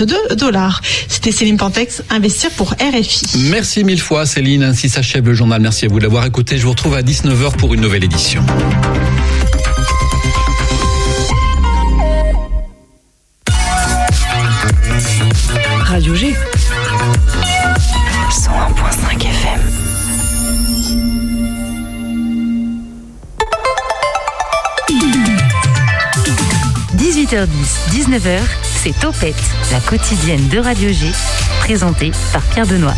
de dollars. C'était Céline Pantex, investir pour RFI. Merci mille fois Céline, ainsi s'achève le journal. Merci à vous d'avoir écouté. Je vous retrouve à 19h pour une nouvelle édition. Radio G. 101.5 FM. « 18h10, 19h, c'est Topette, la quotidienne de Radio G, présentée par Pierre Benoît.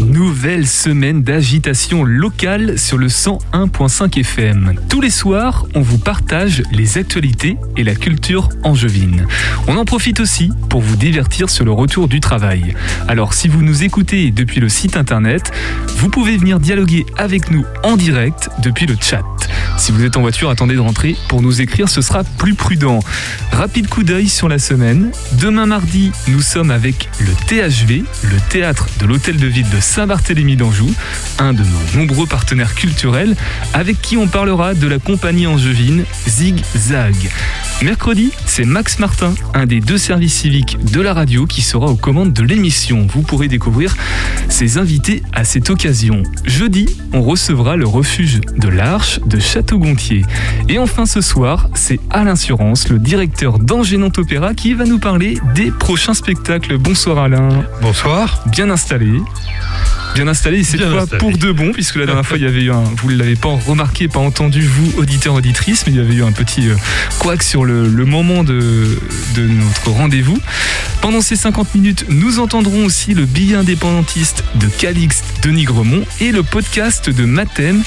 Nouvelle semaine d'agitation locale sur le 101.5 FM. Tous les soirs, on vous partage les actualités et la culture angevine. On en profite aussi pour vous divertir sur le retour du travail. Alors si vous nous écoutez depuis le site internet, vous pouvez venir dialoguer avec nous en direct depuis le chat. Si vous êtes en voiture, attendez de rentrer pour nous écrire, ce sera plus prudent. Rapide coup d'œil sur la semaine. Demain mardi, nous sommes avec le THV, le théâtre de l'Hôtel de Ville de Saint-Barthélemy d'Anjou, un de nos nombreux partenaires culturels, avec qui on parlera de la compagnie angevine Zig Zag. Mercredi, c'est Max Martin, un des deux services civiques de la radio, qui sera aux commandes de l'émission. Vous pourrez découvrir ses invités à cette occasion. Jeudi, on recevra le refuge de l'Arche de Et enfin ce soir, c'est Alain Surance, le directeur d'Angénant Opéra, qui va nous parler des prochains spectacles. Bonsoir Alain. Bonsoir. Bien installé bien installé, cette fois pour de bon, puisque la dernière fois il y avait eu un, vous ne l'avez pas remarqué, pas entendu, vous, auditeur, auditrice, mais il y avait eu un petit euh, couac sur le, moment de, de notre rendez-vous. Pendant ces 50 minutes, nous entendrons aussi le billet indépendantiste de Calix Denis Gremont et le podcast de Mathem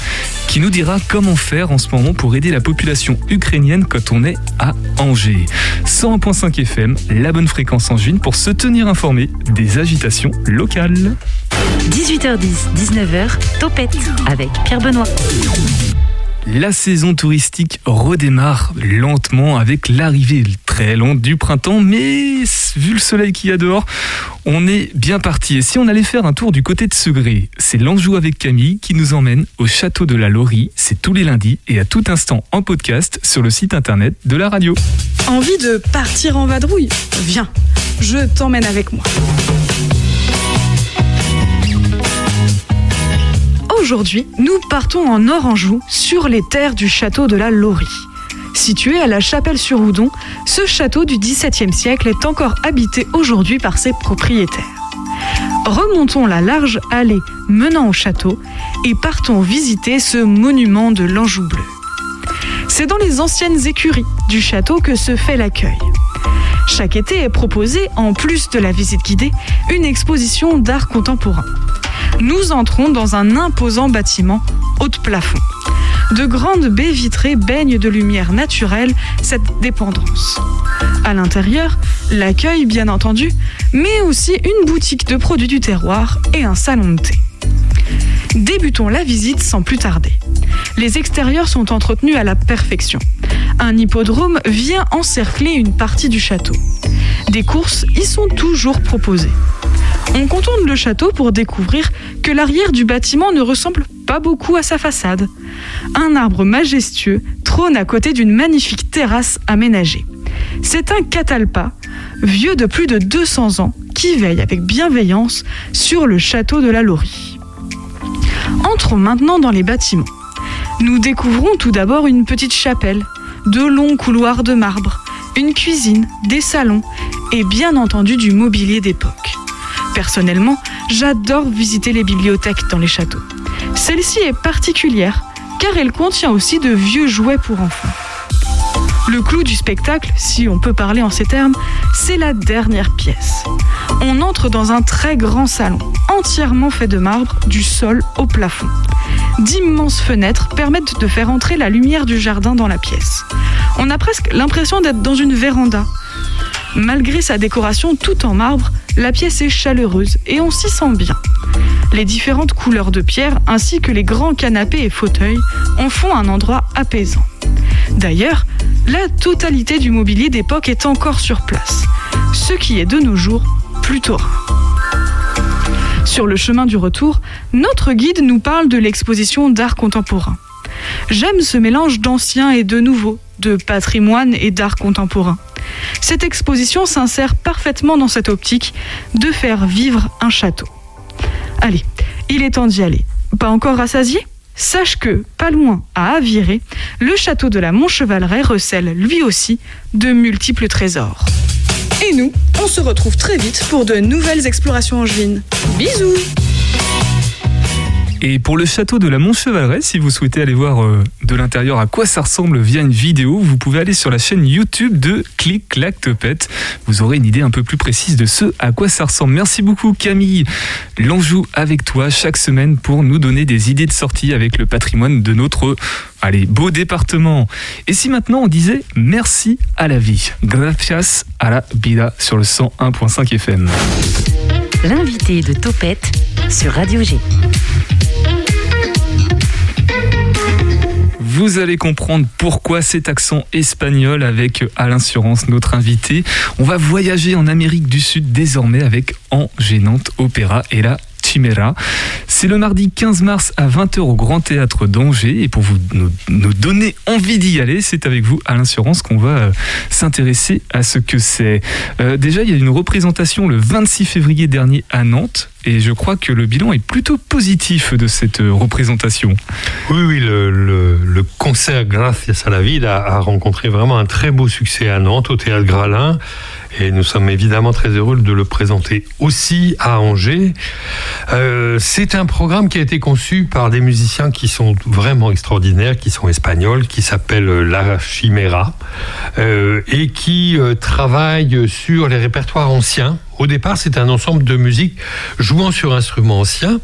qui nous dira comment faire en ce moment pour aider la population ukrainienne quand on est à Angers. 101.5 FM, la bonne fréquence en juin pour se tenir informé des agitations locales. 18h10, 19h, Topette avec Pierre Benoît. La saison touristique redémarre lentement avec l'arrivée très lente du printemps, mais vu le soleil qu'il y a dehors, on est bien parti. Et si on allait faire un tour du côté de Segré, c'est l'Anjou avec Camille qui nous emmène au château de la Laurie. C'est tous les lundis et à tout instant en podcast sur le site internet de la radio. Envie de partir en vadrouille? Viens, je t'emmène avec moi. Aujourd'hui, nous partons en Oranjou, sur les terres du château de la Laurie. Situé à la Chapelle-sur-Oudon, ce château du XVIIe siècle est encore habité aujourd'hui par ses propriétaires. Remontons la large allée menant au château et partons visiter ce monument de l'Anjou bleu. C'est dans les anciennes écuries du château que se fait l'accueil. Chaque été est proposée, en plus de la visite guidée, une exposition d'art contemporain nous entrons dans un imposant bâtiment haut de plafond. De grandes baies vitrées baignent de lumière naturelle cette dépendance. À l'intérieur, l'accueil bien entendu, mais aussi une boutique de produits du terroir et un salon de thé. Débutons la visite sans plus tarder. Les extérieurs sont entretenus à la perfection. Un hippodrome vient encercler une partie du château. Des courses y sont toujours proposées. On contourne le château pour découvrir que l'arrière du bâtiment ne ressemble pas beaucoup à sa façade. Un arbre majestueux trône à côté d'une magnifique terrasse aménagée. C'est un catalpa, vieux de plus de 200 ans, qui veille avec bienveillance sur le château de la Laurie. Entrons maintenant dans les bâtiments. Nous découvrons tout d'abord une petite chapelle, de longs couloirs de marbre, une cuisine, des salons et bien entendu du mobilier d'époque. Personnellement, j'adore visiter les bibliothèques dans les châteaux. Celle-ci est particulière car elle contient aussi de vieux jouets pour enfants. Le clou du spectacle, si on peut parler en ces termes, c'est la dernière pièce. On entre dans un très grand salon, entièrement fait de marbre, du sol au plafond. D'immenses fenêtres permettent de faire entrer la lumière du jardin dans la pièce. On a presque l'impression d'être dans une véranda. Malgré sa décoration tout en marbre, la pièce est chaleureuse et on s'y sent bien. Les différentes couleurs de pierre ainsi que les grands canapés et fauteuils en font un endroit apaisant. D'ailleurs, la totalité du mobilier d'époque est encore sur place, ce qui est de nos jours plutôt rare. Sur le chemin du retour, notre guide nous parle de l'exposition d'art contemporain. J'aime ce mélange d'ancien et de nouveau, de patrimoine et d'art contemporain. Cette exposition s'insère parfaitement dans cette optique de faire vivre un château. Allez, il est temps d'y aller. Pas encore rassasié? Sache que, pas loin, à Aviré, le château de la Montchevaleret recèle lui aussi de multiples trésors. Et nous, on se retrouve très vite pour de nouvelles explorations angevines. Bisous et pour le château de la Montchevaleret, si vous souhaitez aller voir euh, de l'intérieur à quoi ça ressemble via une vidéo, vous pouvez aller sur la chaîne YouTube de Click Clac Topette. Vous aurez une idée un peu plus précise de ce à quoi ça ressemble. Merci beaucoup Camille. L'Anjou avec toi chaque semaine pour nous donner des idées de sortie avec le patrimoine de notre allez, beau département. Et si maintenant on disait merci à la vie, gracias a la vida sur le 101.5 FM. L'invité de Topette sur Radio G. Vous allez comprendre pourquoi cet accent espagnol avec Alain Surance, notre invité. On va voyager en Amérique du Sud désormais avec En Gênante Opéra et la Chimera. C'est le mardi 15 mars à 20h au Grand Théâtre d'Angers. Et pour vous nous, donner envie d'y aller, c'est avec vous, Alain Surance, qu'on va euh, s'intéresser à ce que c'est. Euh, déjà, il y a une représentation le 26 février dernier à Nantes et je crois que le bilan est plutôt positif de cette euh, représentation. Oui, oui, le, concert Gracias à la Ville a, rencontré vraiment un très beau succès à Nantes, au Théâtre Gralin. Et nous sommes évidemment très heureux de le présenter aussi à Angers. Euh, c'est un programme qui a été conçu par des musiciens qui sont vraiment extraordinaires, qui sont espagnols, qui s'appellent La Chimera, euh, et qui travaillent sur les répertoires anciens au départ, c'est un ensemble de musique jouant sur instruments anciens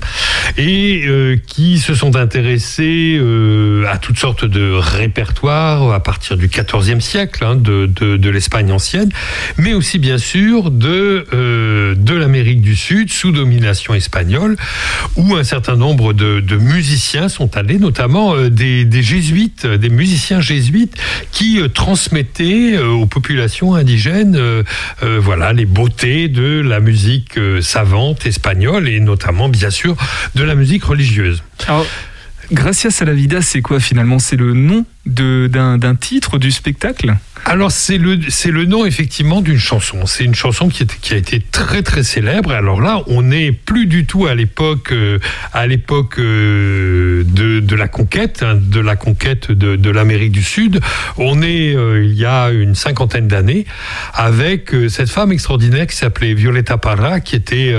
et euh, qui se sont intéressés euh, à toutes sortes de répertoires à partir du XIVe siècle hein, de, l'Espagne ancienne, mais aussi bien sûr de, euh, de l'Amérique du Sud sous domination espagnole, où un certain nombre de, musiciens sont allés, notamment des, des, jésuites, des musiciens jésuites qui transmettaient aux populations indigènes voilà, les beautés de la musique euh, savante espagnole et notamment, bien sûr, de la musique religieuse. Gracias a la vida, c'est quoi finalement? C'est le nom d'un titre du spectacle? Alors c'est le nom effectivement d'une chanson. C'est une chanson qui, qui, a été très très célèbre. Alors là, on n'est plus du tout à l'époque euh, euh, de, la conquête, hein, de la conquête de, de l'Amérique du Sud. On est euh, il y a une cinquantaine d'années avec cette femme extraordinaire qui s'appelait Violeta Parra, qui était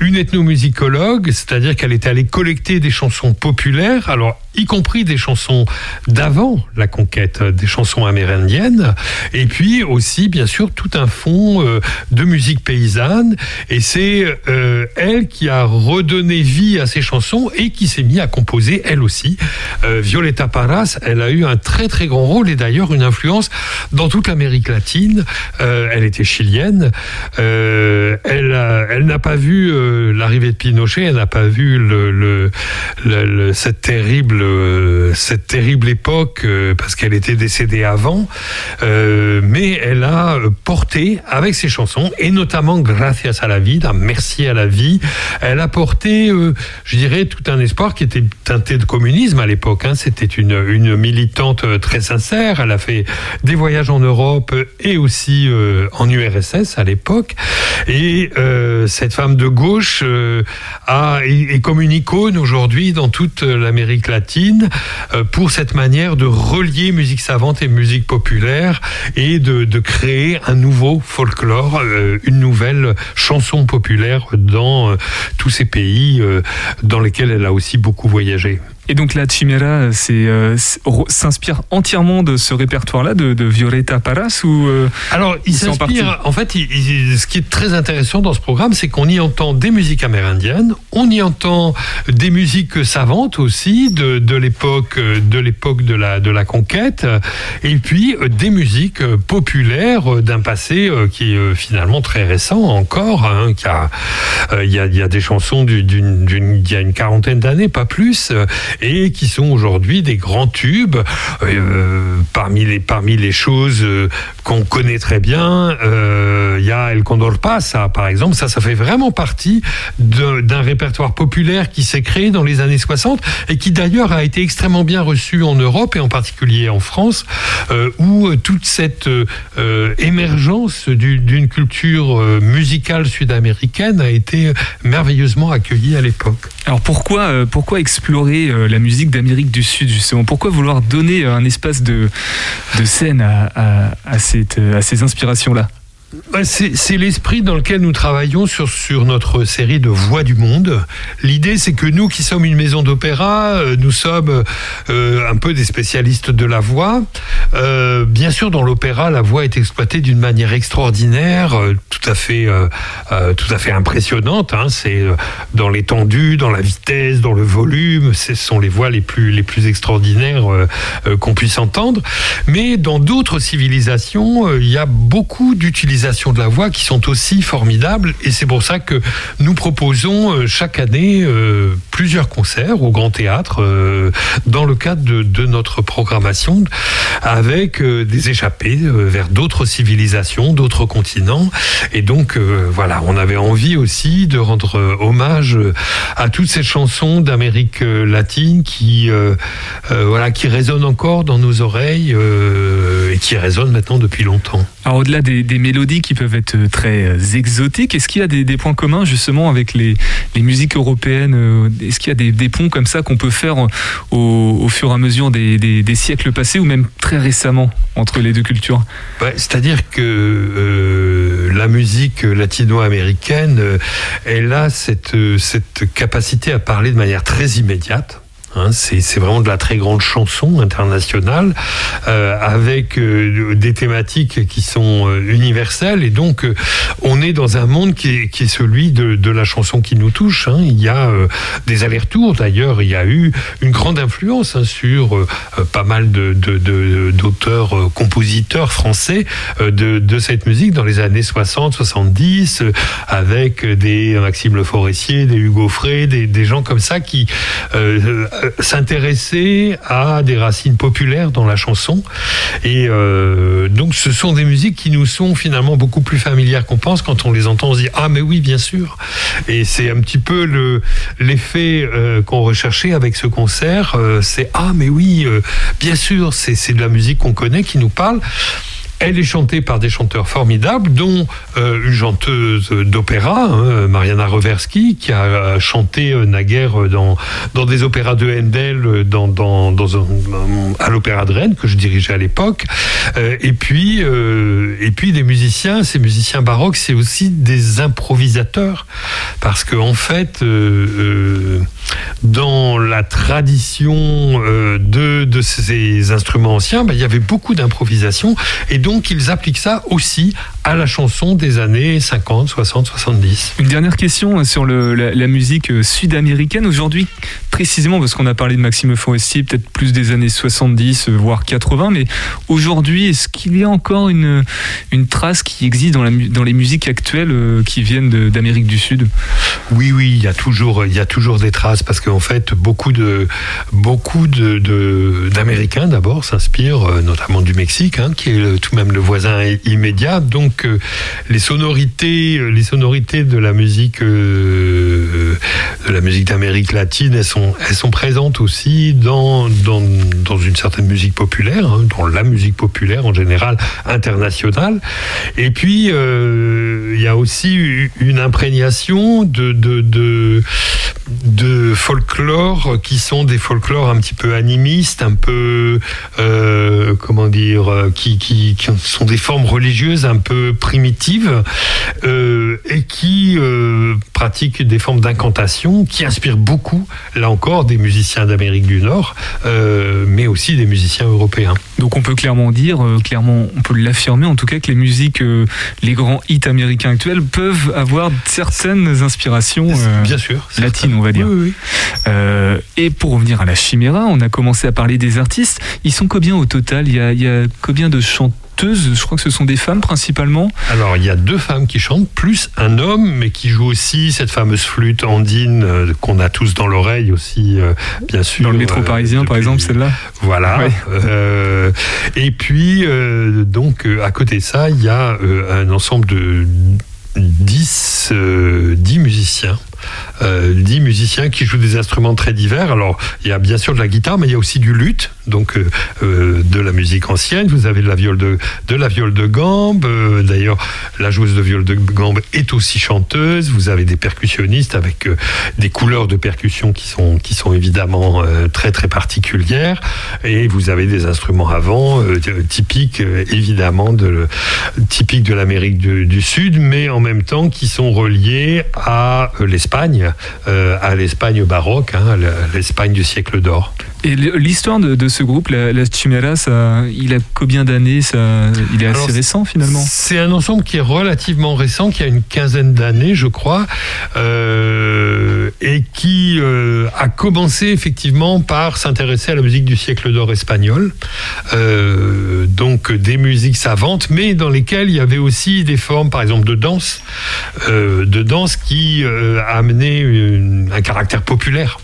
une ethnomusicologue, c'est-à-dire qu'elle était allée collecter des chansons populaires. Alors y compris des chansons d'avant la conquête, des chansons amérindiennes, et puis aussi, bien sûr, tout un fond euh, de musique paysanne. Et c'est euh, elle qui a redonné vie à ces chansons et qui s'est mise à composer, elle aussi. Euh, Violeta Parras, elle a eu un très très grand rôle et d'ailleurs une influence dans toute l'Amérique latine. elle était chilienne. elle, n'a pas vu l'arrivée de Pinochet, elle n'a pas vu cette terrible cette terrible époque euh, parce qu'elle était décédée avant, euh, mais elle a porté avec ses chansons et notamment Gracias à la vie, Merci à la vie, elle a porté, euh, je dirais, tout un espoir qui était teinté de communisme à l'époque. Hein. C'était une, militante très sincère. Elle a fait des voyages en Europe et aussi en URSS à l'époque. Et cette femme de gauche est comme une icône aujourd'hui dans toute l'Amérique latine euh, pour cette manière de relier musique savante et musique populaire et de, créer un nouveau folklore, euh, une nouvelle chanson populaire dans euh, tous ces pays dans lesquels elle a aussi beaucoup voyagé. Et donc la Chimera euh, s'inspire entièrement de ce répertoire-là, de, Violeta Paras ou euh, Alors, il s'inspire. En, fait, ce qui est très intéressant dans ce programme, c'est qu'on y entend des musiques amérindiennes, on y entend des musiques savantes aussi de, l'époque de l'époque de la de la conquête, et puis euh, des musiques populaires d'un passé qui est finalement très récent encore. Hein, il y, a, y a des chansons d'une il y a une quarantaine d'années, pas plus et qui sont aujourd'hui des grands tubes. Euh, parmi, les, parmi les choses euh, qu'on connaît très bien, euh, il y a El Condor Pasa, par exemple. Ça, ça fait vraiment partie d'un répertoire populaire qui s'est créé dans les années 60 et qui d'ailleurs a été extrêmement bien reçu en Europe et en particulier en France, où toute cette émergence d'une culture musicale sud-américaine a été merveilleusement accueillie à l'époque. Alors pourquoi, pourquoi explorer la musique d'Amérique du Sud justement. Pourquoi vouloir donner un espace de, scène à, ces inspirations-là? C'est l'esprit dans lequel nous travaillons sur, notre série de Voix du Monde. L'idée, c'est que nous qui sommes une maison d'opéra, euh, nous sommes euh, un peu des spécialistes de la voix. Euh, bien sûr, dans l'opéra, la voix est exploitée d'une manière extraordinaire, tout à fait, tout à fait impressionnante. Hein. C'est dans l'étendue, dans la vitesse, dans le volume. Ce sont les voix les plus, les plus extraordinaires qu'on puisse entendre. Mais dans d'autres civilisations, il y a beaucoup d'utilisation de la voix qui sont aussi formidables. Et c'est pour ça que nous proposons euh, chaque année euh, plusieurs concerts au Grand Théâtre euh, dans le cadre de, notre programmation avec des échappées vers d'autres civilisations, d'autres continents. Et donc, voilà, on avait envie aussi de rendre hommage à toutes ces chansons d'Amérique latine qui, voilà, qui résonnent encore dans nos oreilles et qui résonnent maintenant depuis longtemps. Alors, au-delà des, mélodies, qui peuvent être euh, très euh, exotiques. Est-ce qu'il y a des, points communs justement avec les, musiques européennes euh, Est-ce qu'il y a des, ponts comme ça qu'on peut faire au, fur et à mesure des, siècles passés ou même très récemment entre les deux cultures? C'est-à-dire que la musique latino-américaine, elle a cette capacité à parler de manière très immédiate. Hein, c'est vraiment de la très grande chanson internationale euh, avec euh, des thématiques qui sont euh, universelles et donc on est dans un monde qui est, qui est celui de, de, la chanson qui nous touche. Hein. Il y a des allers-retours d'ailleurs, il y a eu une grande influence hein, sur pas mal d'auteurs, de, compositeurs français de, de, cette musique dans les années 60, 70 avec des Maxime Le Forestier, des Hugo Frey, des, des gens comme ça qui euh, s'intéresser à des racines populaires dans la chanson. Et euh, donc, ce sont des musiques qui nous sont finalement beaucoup plus familières qu'on pense. Quand on les entend, on se dit Ah, mais oui, bien sûr. Et c'est un petit peu le, l'effet euh, qu'on recherchait avec ce concert. c'est Ah, mais oui, bien sûr, c'est, c'est de la musique qu'on connaît, qui nous parle. Elle est chantée par des chanteurs formidables, dont euh, une chanteuse d'opéra, hein, Mariana Reversky, qui a chanté euh, naguère dans, dans des opéras de Handel dans, dans, dans un, à l'Opéra de Rennes, que je dirigeais à l'époque. Euh, et, puis, et puis des musiciens, ces musiciens baroques, c'est aussi des improvisateurs, parce qu'en en fait, dans la tradition de, de ces instruments anciens, ben, il y avait beaucoup d'improvisation, et donc ils appliquent ça aussi à la chanson des années 50, 60, 70. Une dernière question sur la, musique euh, sud-américaine. Aujourd'hui, précisément, parce qu'on a parlé de Maxime Forestier, peut-être plus des années 70, euh, voire 80, mais aujourd'hui, est-ce qu'il y a encore une, une trace qui existe dans, la, dans les musiques actuelles euh, qui viennent d'Amérique du Sud? Oui, oui, il y a toujours, il y a toujours des traces, parce qu'en fait, beaucoup de beaucoup d'Américains de, d'abord s'inspirent, notamment du Mexique, hein, qui est tout même le voisin immédiat. Donc euh, les sonorités, euh, les sonorités de la musique, euh, de la musique d'Amérique latine, elles sont, elles sont présentes aussi dans, dans, dans une certaine musique populaire, hein, dans la musique populaire en général internationale. Et puis il y a aussi une imprégnation de, de, de, de folklore qui sont des folklores un petit peu animistes, un peu comment dire, qui, qui, qui sont des formes religieuses un peu primitives euh, et qui euh, pratiquent des formes d'incantation qui inspirent beaucoup, là encore, des musiciens d'Amérique du Nord, euh, mais aussi des musiciens européens. Donc on peut clairement dire, clairement, on peut l'affirmer en tout cas que les musiques, les grands hits américains actuels peuvent avoir certaines inspirations Bien sûr, latines, on va dire. et pour revenir à la chiméra, on a commencé à parler des artistes. Ils sont combien au total? Il y, a, il y a combien de chanteurs? Chanteuses, je crois que ce sont des femmes principalement. Alors il y a deux femmes qui chantent, plus un homme, mais qui joue aussi cette fameuse flûte andine euh, qu'on a tous dans l'oreille aussi, euh, bien sûr. Dans le métro parisien, par exemple, celle-là. Voilà. et puis donc à côté de ça, il y a un ensemble de 10, 10 musiciens euh, 10 musiciens qui jouent des instruments très divers. Alors, il y a bien sûr de la guitare, mais il y a aussi du luth, donc euh, euh, de la musique ancienne. Vous avez de la viole de, de la viole de gambe. Euh, d'ailleurs, la joueuse de viole de gambe est aussi chanteuse. Vous avez des percussionnistes avec des couleurs de percussion qui sont, qui sont évidemment très très particulières. Et vous avez des instruments avant typiques évidemment de typiques de l'Amérique du, Sud, mais en même temps qui sont reliés à l'Espagne à l'Espagne baroque, hein, l'Espagne du siècle d'or. Et l'histoire de, ce groupe, la, la Chimera, ça, il a combien d'années Il est assez récent finalement? C'est un ensemble qui est relativement récent, qui a une quinzaine d'années, je crois, euh, et qui euh, a commencé effectivement par s'intéresser à la musique du siècle d'or espagnol. donc des musiques savantes, mais dans lesquelles il y avait aussi des formes, par exemple, de danse, de danse qui a amené un caractère populaire.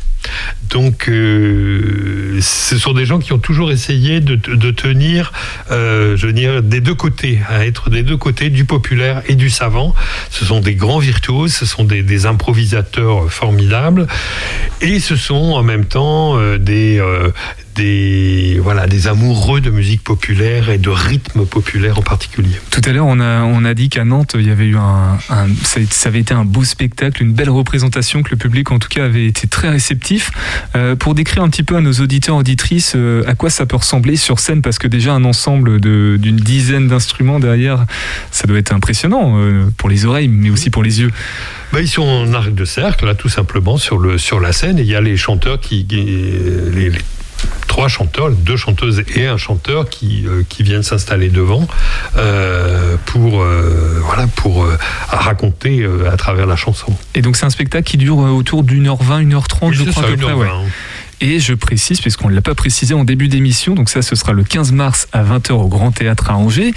Donc, euh, ce sont des gens qui ont toujours essayé de, tenir, euh, je veux dire, des deux côtés, à être des deux côtés, du populaire et du savant. Ce sont des grands virtuoses, ce sont des, improvisateurs formidables, et ce sont en même temps euh, des, des, voilà, des amoureux de musique populaire et de rythme populaire en particulier. Tout à l'heure, on a, on a dit qu'à Nantes, il y avait eu un, ça, avait été un beau spectacle, une belle représentation, que le public en tout cas avait été très réceptif. Euh, pour décrire un petit peu à nos auditeurs, auditrices, euh, à quoi ça peut ressembler sur scène, parce que déjà un ensemble d'une dizaine d'instruments derrière, ça doit être impressionnant euh, pour les oreilles, mais aussi pour les yeux. Bah, ils sont en arc de cercle, là, tout simplement, sur, le, sur la scène, et il y a les chanteurs qui, trois chanteurs, deux chanteuses et un chanteur qui, euh, qui viennent s'installer devant euh, pour, euh, voilà, pour raconter à travers la chanson. Et donc c'est un spectacle qui dure autour d'une heure vingt, une heure trente, je crois à peu près. Et je précise, puisqu'on ne l'a pas précisé en début d'émission, donc ça ce sera le 15 mars à 20h au Grand Théâtre à Angers,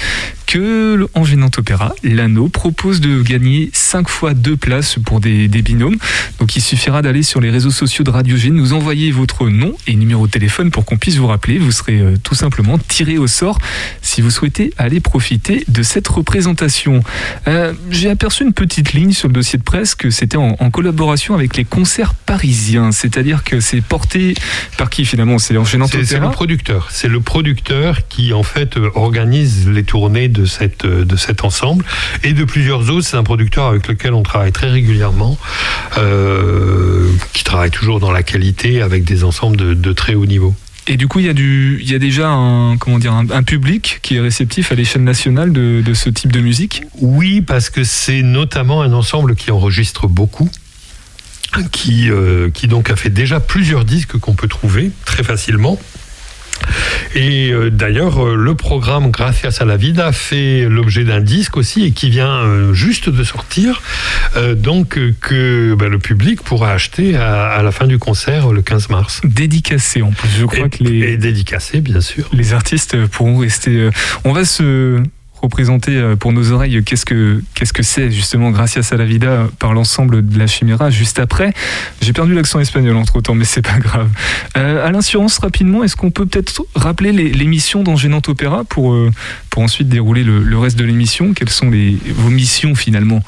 que le Nantes Opéra, l'anneau, propose de gagner 5 fois 2 places pour des, binômes. Donc il suffira d'aller sur les réseaux sociaux de Radio G, nous envoyer votre nom et numéro de téléphone pour qu'on puisse vous rappeler. Vous serez euh, tout simplement tiré au sort si vous souhaitez aller profiter de cette représentation. Euh, j'ai aperçu une petite ligne sur le dossier de presse que c'était en, en collaboration avec les concerts parisiens, c'est-à-dire que c'est porté par qui finalement C'est enchaînant C'est le producteur. C'est le producteur qui en fait euh, organise les tournées de, cette, euh, de cet ensemble et de plusieurs autres. C'est un producteur avec lequel on travaille très régulièrement, euh, qui travaille toujours dans la qualité avec des ensembles de, très haut niveau. Et du coup, il y a, du, il y a déjà un, comment dire, un, public qui est réceptif à l'échelle nationale de, de, ce type de musique? Oui, parce que c'est notamment un ensemble qui enregistre beaucoup qui, euh, qui donc a fait déjà plusieurs disques qu'on peut trouver très facilement. Et euh, d'ailleurs, euh, le programme Gracias a la Vida fait l'objet d'un disque aussi et qui vient juste de sortir, donc que bah, le public pourra acheter à, la fin du concert le 15 mars. Dédicacé en plus, je crois que les. Et dédicacé, bien sûr. Les artistes pourront rester. On va se représenter euh, pour nos oreilles qu'est-ce que qu'est-ce que c'est justement Gracias a la vida par l'ensemble de la Chimera juste après. J'ai perdu l'accent espagnol entre temps, mais c'est pas grave. Euh, à l'insurance rapidement, est-ce qu'on peut peut-être rappeler les, missions d'Angénant Opéra pour euh, pour ensuite dérouler le, le reste de l'émission? Quelles sont les, vos missions finalement?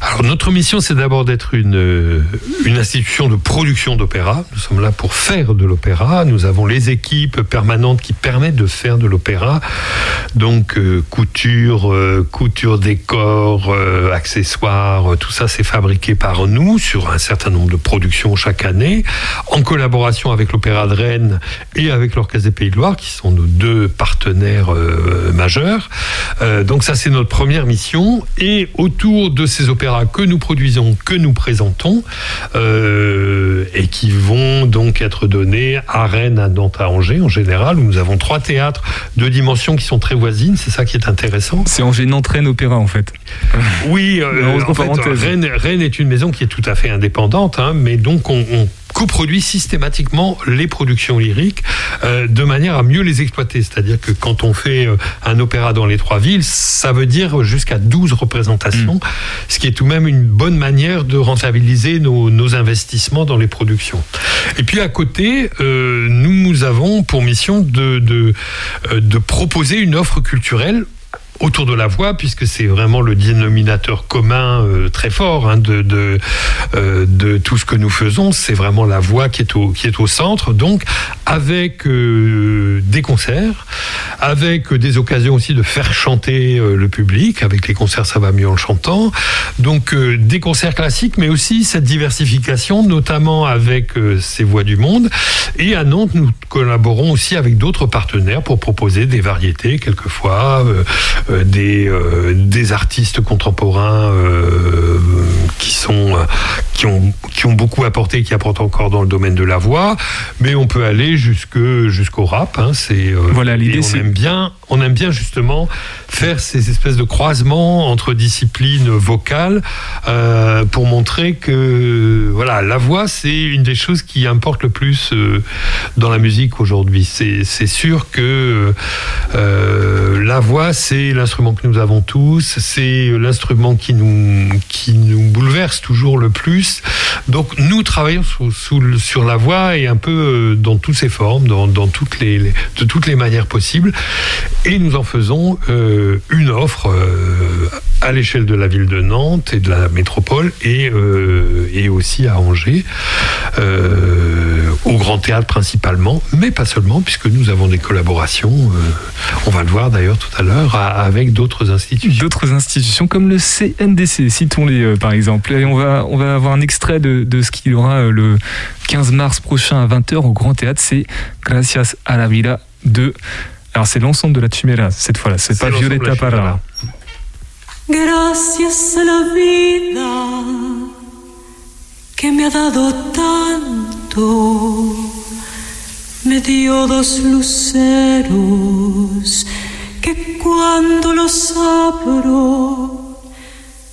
Alors notre mission, c'est d'abord d'être une, euh, une institution de production d'opéra. Nous sommes là pour faire de l'opéra. Nous avons les équipes permanentes qui permettent de faire de l'opéra. Donc euh, couture, euh, couture décor, accessoires, tout ça c'est fabriqué par nous sur un certain nombre de productions chaque année, en collaboration avec l'Opéra de Rennes et avec l'Orchestre des Pays de Loire, qui sont nos deux partenaires majeurs. donc ça c'est notre première mission. Et autour de ces opéras que nous produisons, que nous présentons, euh, et qui vont donc être donnés à Rennes, à Nantes, à Angers en général, où nous avons trois théâtres de dimensions qui sont très voisines, c'est ça qui est intéressant. C'est Angers, Nantes, Rennes, Opéra en fait. Oui, euh, en fait, Rennes, Rennes, est une maison qui est tout à fait indépendante, hein, mais donc on coproduit systématiquement les productions lyriques euh, de manière à mieux les exploiter. C'est-à-dire que quand on fait euh, un opéra dans les trois villes, ça veut dire jusqu'à 12 représentations, mm. ce qui est tout de même une bonne manière de rentabiliser nos, investissements dans les productions. Et puis à côté, euh, nous avons pour mission de, de, de proposer une offre culturelle autour de la voix, puisque c'est vraiment le dénominateur commun euh, très fort hein, de, de, euh, de, tout ce que nous faisons. C'est vraiment la voix qui est au, qui est au centre. Donc, avec euh, des concerts, avec des occasions aussi de faire chanter le public. Avec les concerts, ça va mieux en chantant. Donc, des concerts classiques, mais aussi cette diversification, notamment avec ces voix du monde. Et à Nantes, nous collaborons aussi avec d'autres partenaires pour proposer des variétés, quelquefois euh, des, euh, des artistes contemporains euh, qui sont qui ont qui ont beaucoup apporté, qui apportent encore dans le domaine de la voix, mais on peut aller jusque jusqu'au rap. Hein, c'est voilà l'idée. On aime bien, on aime bien justement faire ces espèces de croisements entre disciplines vocales pour montrer que voilà la voix c'est une des choses qui importe le plus dans la musique aujourd'hui. C'est sûr que la voix c'est l'instrument que nous avons tous, c'est l'instrument qui nous, qui nous bouleverse toujours le plus. Donc nous travaillons sous, sur la voix et un peu euh, dans toutes ses formes, dans, dans toutes les, de toutes les manières possibles. Et nous en faisons euh, une offre euh, à l'échelle de la ville de Nantes et de la métropole et, et aussi à Angers, au Grand Théâtre principalement, mais pas seulement, puisque nous avons des collaborations, on va le voir d'ailleurs tout à l'heure, avec d'autres institutions. D'autres institutions comme le CNDC, citons-les euh, par exemple. Et on va, on va avoir un extrait de, de ce qu'il y aura euh, le 15 mars prochain à 20h au Grand Théâtre. C'est Gracias a la Vida de. Alors c'est l'ensemble de la Chimera cette fois-là, c'est pas Violeta Parra. Gracias a la vida que me ha dado tanto, me dio dos luceros que cuando los abro,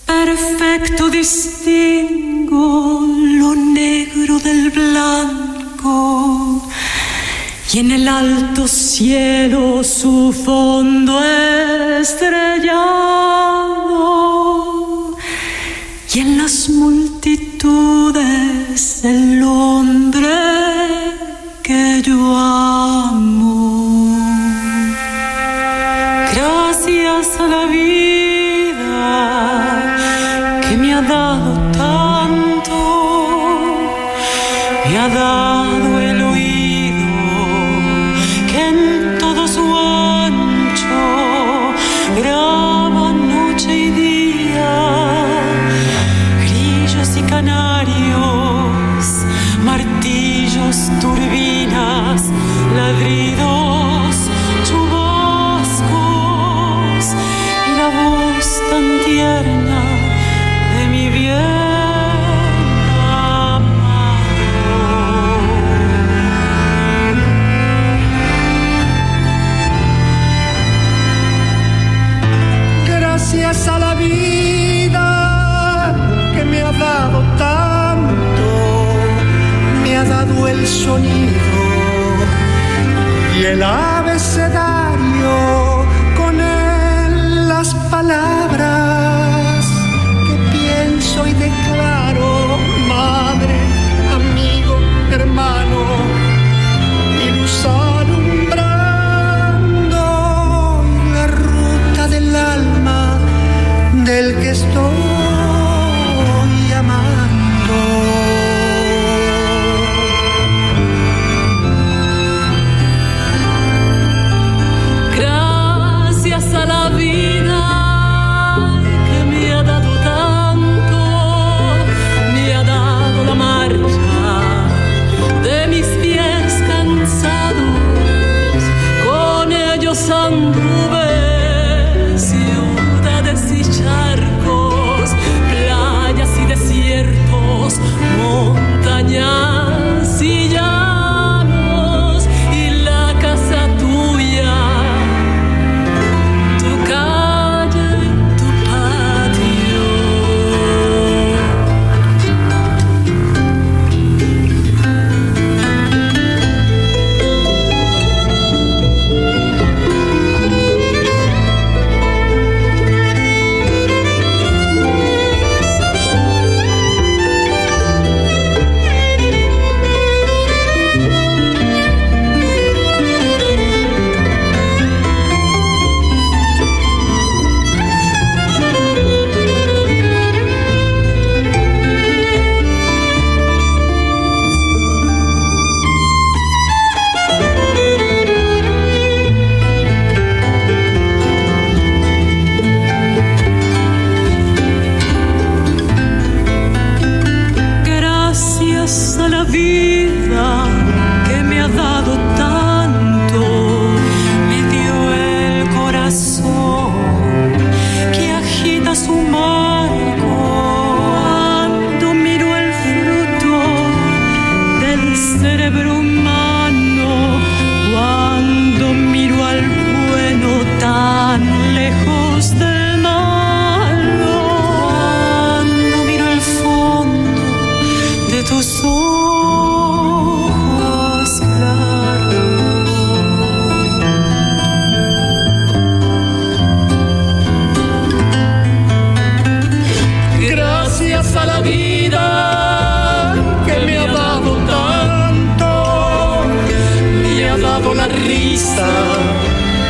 perfecto distingo lo negro del blanco. Y en el alto cielo su fondo estrellado. Y en las multitudes el hombre que yo amo.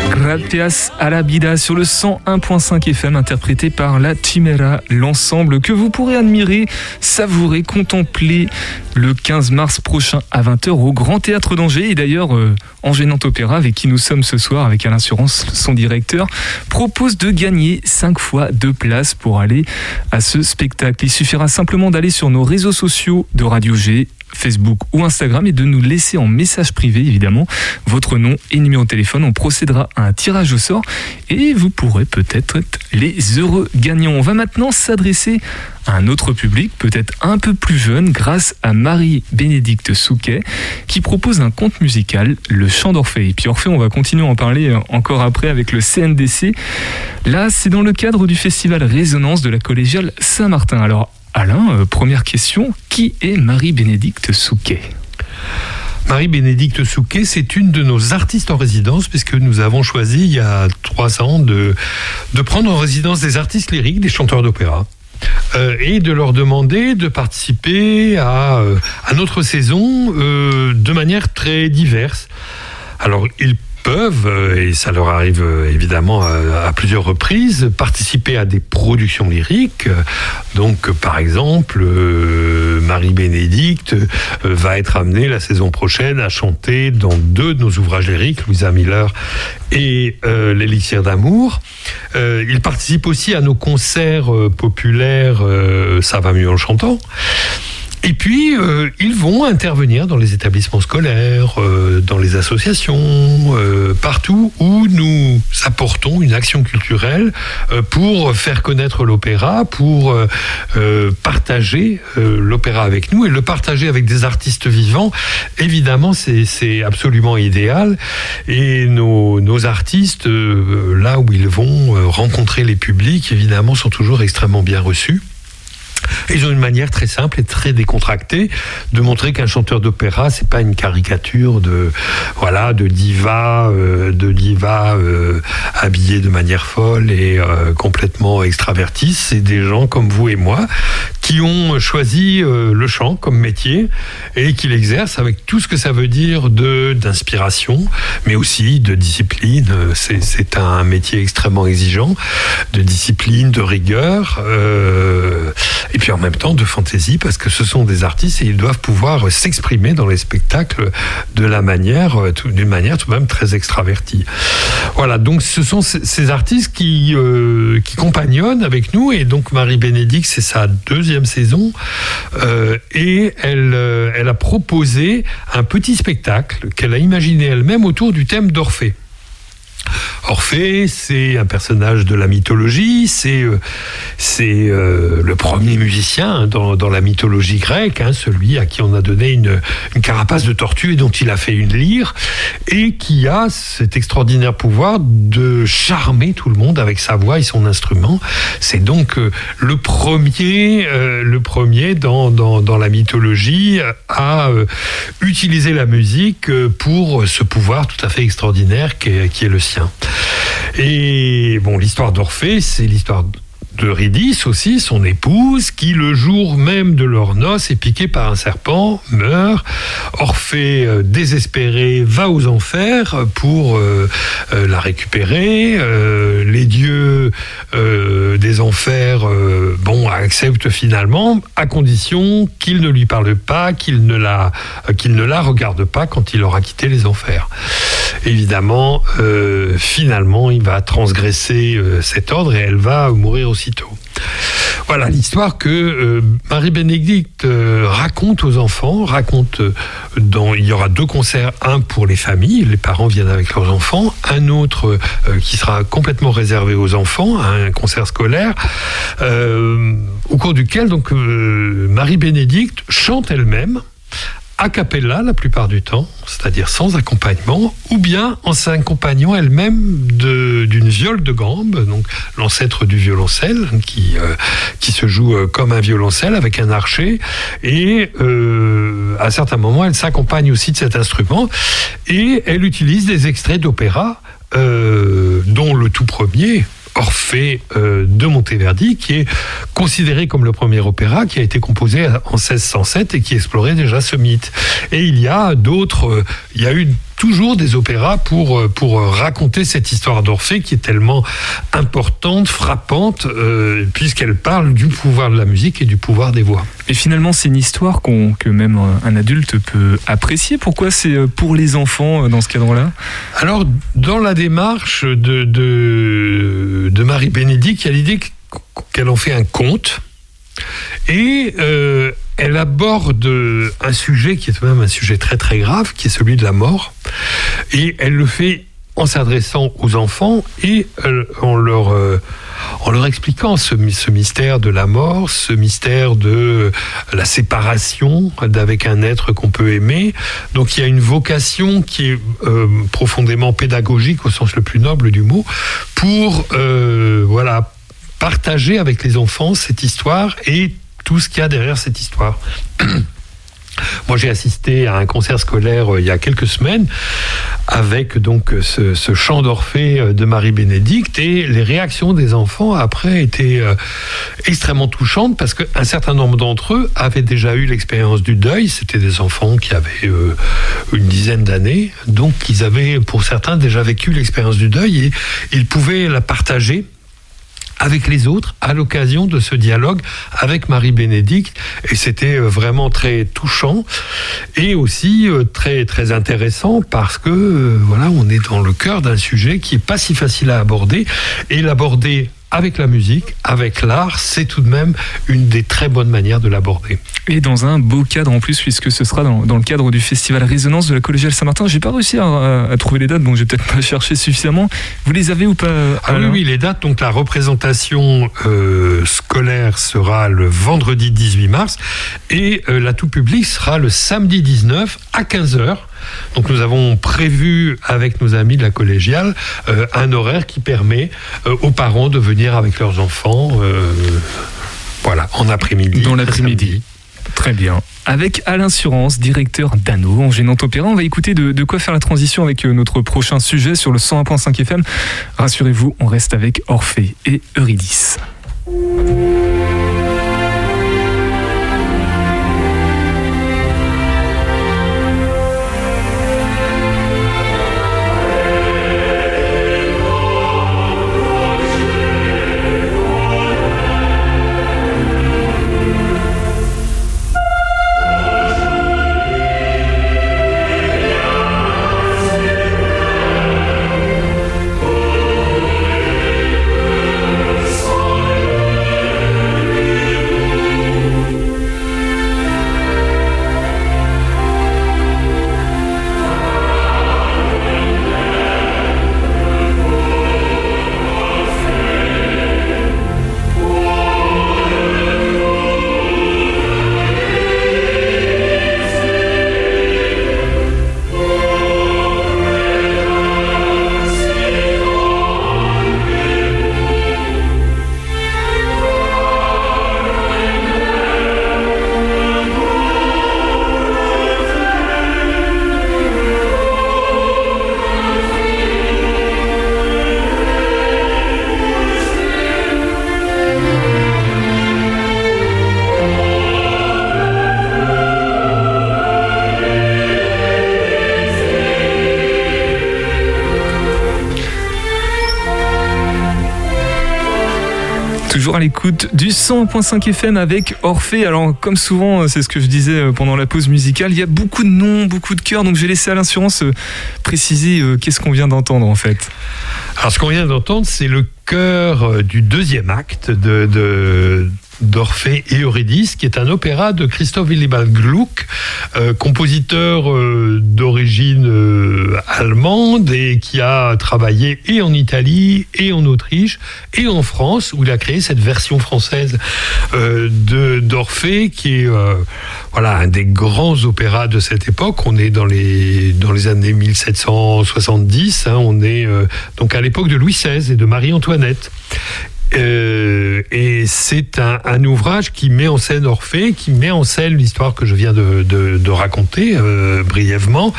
Gracias a la vida sur le 101.5 FM interprété par la Chimera, l'ensemble que vous pourrez admirer, savourer, contempler le 15 mars prochain à 20h au Grand Théâtre d'Angers. Et d'ailleurs, euh, Opéra, avec qui nous sommes ce soir, avec Alain Assurance, son directeur, propose de gagner 5 fois deux places pour aller à ce spectacle. Il suffira simplement d'aller sur nos réseaux sociaux de Radio G Facebook ou Instagram et de nous laisser en message privé évidemment votre nom et numéro de téléphone. On procédera à un tirage au sort et vous pourrez peut-être être les heureux gagnants. On va maintenant s'adresser à un autre public, peut-être un peu plus jeune, grâce à Marie-Bénédicte Souquet, qui propose un conte musical, Le Chant d'Orphée. Et puis Orphée, on va continuer à en parler euh, encore après avec le CNDC. Là, c'est dans le cadre du festival Résonance de la collégiale Saint-Martin. Alors, Alain, euh, première question, qui est Marie-Bénédicte Souquet? Marie-Bénédicte Souquet, c'est une de nos artistes en résidence, puisque nous avons choisi il y a trois ans de, de prendre en résidence des artistes lyriques, des chanteurs d'opéra. Euh, et de leur demander de participer à, euh, à notre saison de manière très diverse. Alors, ils peuvent, euh, et ça leur arrive euh, évidemment à, plusieurs reprises, participer à des productions lyriques. Donc, par exemple, euh, Marie-Bénédicte va être amenée la saison prochaine à chanter dans deux de nos ouvrages lyriques, Louisa Miller et L'élixir d'amour. il participe aussi à nos concerts populaires Ça va mieux en chantant. Et puis, euh, ils vont intervenir dans les établissements scolaires, euh, dans les associations, euh, partout où nous apportons une action culturelle pour faire connaître l'opéra, pour partager l'opéra avec nous et le partager avec des artistes vivants. Évidemment, c'est absolument idéal. Et nos, nos artistes, là où ils vont rencontrer les publics, évidemment, sont toujours extrêmement bien reçus. Ils ont une manière très simple et très décontractée de montrer qu'un chanteur d'opéra, c'est pas une caricature de voilà de diva, euh, de diva euh, habillée de manière folle et euh, complètement extravertie. C'est des gens comme vous et moi qui ont choisi le chant comme métier et qui l'exercent avec tout ce que ça veut dire de d'inspiration, mais aussi de discipline. C'est un métier extrêmement exigeant, de discipline, de rigueur et puis en même temps de fantaisie parce que ce sont des artistes et ils doivent pouvoir s'exprimer dans les spectacles de la manière, euh, d'une manière tout de même très extravertie. Voilà, donc ce sont ces artistes qui, euh, qui compagnonnent avec nous et donc Marie Bénédicte, c'est sa deuxième saison euh, et elle, elle a proposé un petit spectacle qu'elle a imaginé elle-même autour du thème d'Orphée. Orphée, c'est un personnage de la mythologie, c'est euh, euh, le premier musicien dans, dans la mythologie grecque, hein, celui à qui on a donné une, une, carapace de tortue et dont il a fait une lyre, et qui a cet extraordinaire pouvoir de charmer tout le monde avec sa voix et son instrument. C'est donc euh, le premier, le premier dans, dans, dans, la mythologie à utiliser la musique pour ce pouvoir tout à fait extraordinaire qui est, qui est le sien. Et bon, l'histoire d'Orphée, c'est l'histoire d'Eurydice aussi, son épouse, qui le jour même de leur noces est piquée par un serpent, meurt. Orphée, euh, désespéré, va aux enfers pour euh, euh, la récupérer. les dieux des enfers, bon, acceptent finalement, à condition qu'il ne lui parle pas, qu'il ne la, qu'il ne la regarde pas quand il aura quitté les enfers. Évidemment, finalement, il va transgresser cet ordre et elle va mourir aussi voilà l'histoire que euh, Marie-Bénédicte euh, raconte aux enfants, raconte euh, dans, il y aura deux concerts, un pour les familles, les parents viennent avec leurs enfants, un autre qui sera complètement réservé aux enfants, un concert scolaire, au cours duquel donc Marie-Bénédicte chante elle-même a cappella la plupart du temps, c'est-à-dire sans accompagnement, ou bien en s'accompagnant elle-même d'une viole de gambe, donc l'ancêtre du violoncelle, qui, euh, qui se joue euh, comme un violoncelle avec un archer, et euh, à certains moments elle s'accompagne aussi de cet instrument, et elle utilise des extraits d'opéra, dont le tout premier, Orphée euh, de Monteverdi, qui est considéré comme le premier opéra qui a été composé en 1607 et qui explorait déjà ce mythe. Et il y a d'autres, euh, il y a eu toujours des opéras pour, euh, pour raconter cette histoire d'Orphée qui est tellement importante, frappante, euh, puisqu'elle parle du pouvoir de la musique et du pouvoir des voix. Et finalement, c'est une histoire qu'on- que même un adulte peut apprécier. Pourquoi c'est euh, pour les enfants euh, dans ce cadre-là? Alors, dans la démarche de, de, de Marie-Bénédicte, il y a l'idée qu'elle en fait un conte. Et euh, elle aborde un sujet qui est même un sujet très très grave, qui est celui de la mort. Et elle le fait en s'adressant aux enfants et euh, en leur, euh, en leur expliquant ce, ce mystère de la mort, ce mystère de la séparation d'avec un être qu'on peut aimer. Donc il y a une vocation qui est profondément pédagogique au sens le plus noble du mot pour voilà partager avec les enfants cette histoire et tout ce qu'il y a derrière cette histoire. Moi, j'ai assisté à un concert scolaire euh, il y a quelques semaines avec donc ce, chant d'Orphée euh, de Marie-Bénédicte et les réactions des enfants après étaient euh, extrêmement touchantes parce qu'un certain nombre d'entre eux avaient déjà eu l'expérience du deuil. C'était des enfants qui avaient une dizaine d'années, donc ils avaient pour certains déjà vécu l'expérience du deuil et ils pouvaient la partager avec les autres à l'occasion de ce dialogue avec Marie-Bénédicte. Et c'était euh, vraiment très touchant et aussi euh, très très intéressant parce que euh, voilà on est dans le cœur d'un sujet qui est pas si facile à aborder et l'aborder avec la musique, avec l'art, c'est tout de même une des très bonnes manières de l'aborder. Et dans un beau cadre en plus, puisque ce sera dans, dans le cadre du festival Résonance de la Collégiale Saint-Martin. J'ai pas réussi à, trouver les dates, donc j'ai peut-être pas cherché suffisamment. Vous les avez ou pas Ah oui, les dates. Donc la représentation euh, scolaire sera le vendredi 18 mars et euh, la tout public sera le samedi 19 à 15h. Donc nous avons prévu avec nos amis de la collégiale euh, un horaire qui permet euh, aux parents de venir avec leurs enfants. euh, voilà, en après-midi. Dans l'après-midi. Très bien. Avec Alain Surance, directeur d'Anneau en Gênant Opéra, on va écouter de, de quoi faire la transition avec notre prochain sujet sur le 101.5 FM. Rassurez-vous, on reste avec Orphée et Eurydice. L'écoute du 100.5 FM avec Orphée. Alors, comme souvent, euh, c'est ce que je disais euh, pendant la pause musicale, il y a beaucoup de noms, beaucoup de cœurs. Donc, j'ai laissé à l'insurance euh, préciser qu'est-ce qu'on vient d'entendre en fait. Alors, ce qu'on vient d'entendre, c'est le chœur euh, du deuxième acte de- d'Orphée et Eurydice, qui est un opéra de Christoph Willibald Gluck, euh, compositeur euh, d'origine euh, allemande et qui a travaillé et en Italie et en Autriche et en France, où il a créé cette version française de d'Orphée, qui est voilà un des grands opéras de cette époque. On est dans les années 1770. hein, on est donc à l'époque de Louis XVI et de Marie-Antoinette. Euh, et c'est un, un ouvrage qui met en scène Orphée, qui met en scène l'histoire que je viens de, de- de raconter euh, brièvement.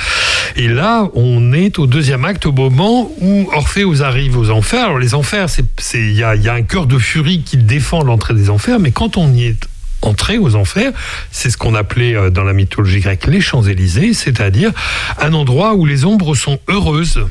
Et là, on est au deuxième acte, au moment où Orphée arrive aux enfers. Alors les enfers, il y a, y a un cœur de furie qui défend l'entrée des enfers, mais quand on y est entrer aux enfers. C'est ce qu'on appelait euh, dans la mythologie grecque les Champs-Élysées, c'est-à-dire un endroit où les ombres sont heureuses.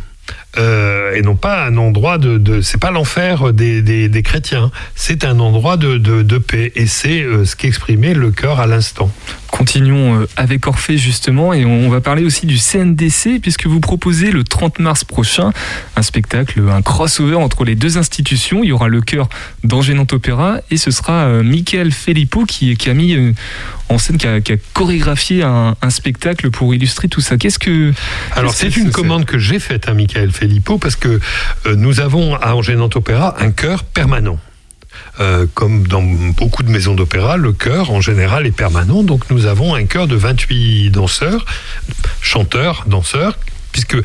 Euh, et non pas un endroit de, de c'est pas l'enfer des, des, des chrétiens, c'est un endroit de, de, de paix et c'est euh, ce qu'exprimait le cœur à l'instant. Continuons euh, avec Orphée justement et on va parler aussi du CNDC puisque vous proposez le 30 mars prochain un spectacle, un crossover entre les deux institutions. Il y aura le chœur d'Angers Opéra et ce sera Michael Filippo qui, qui a mis en scène, qui a, qui a chorégraphié un, un spectacle pour illustrer tout ça. Qu'est-ce que Alors c'est une commande que j'ai faite à Michael Filippo parce que euh, nous avons à Angers Opéra un chœur permanent. Euh, comme dans beaucoup de maisons d'opéra, le chœur en général est permanent. Donc nous avons un chœur de 28 danseurs, chanteurs, danseurs, puisque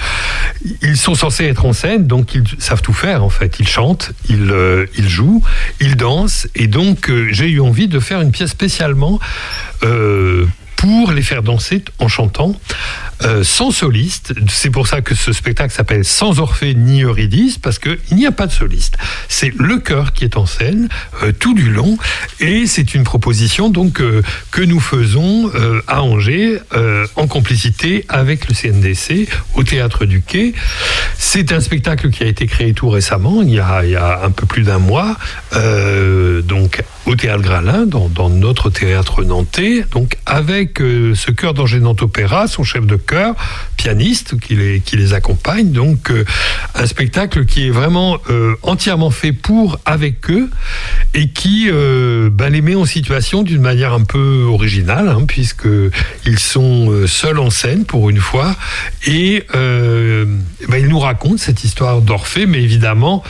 ils sont censés être en scène, donc ils savent tout faire en fait. Ils chantent, ils, euh, jouent, ils dansent, et donc j'ai eu envie de faire une pièce spécialement pour les faire danser en chantant. Euh, sans soliste, c'est pour ça que ce spectacle s'appelle Sans Orphée ni Eurydice, parce qu'il n'y a pas de soliste. C'est le chœur qui est en scène euh, tout du long, et c'est une proposition donc euh, que nous faisons à Angers en complicité avec le CNDC au Théâtre du Quai. C'est un spectacle qui a été créé tout récemment, il y a, un peu plus d'un mois, donc au Théâtre Gralin, dans, notre théâtre nantais, donc avec ce chœur d'Angers Nantes Opéra, son chef de pianiste qui les, accompagne, donc euh, un spectacle qui est vraiment euh, entièrement fait pour, avec eux, et qui euh, bah, les met en situation d'une manière un peu originale, hein, puisque ils sont seuls en scène pour une fois, et bah, ils nous racontent cette histoire d'Orphée, mais évidemment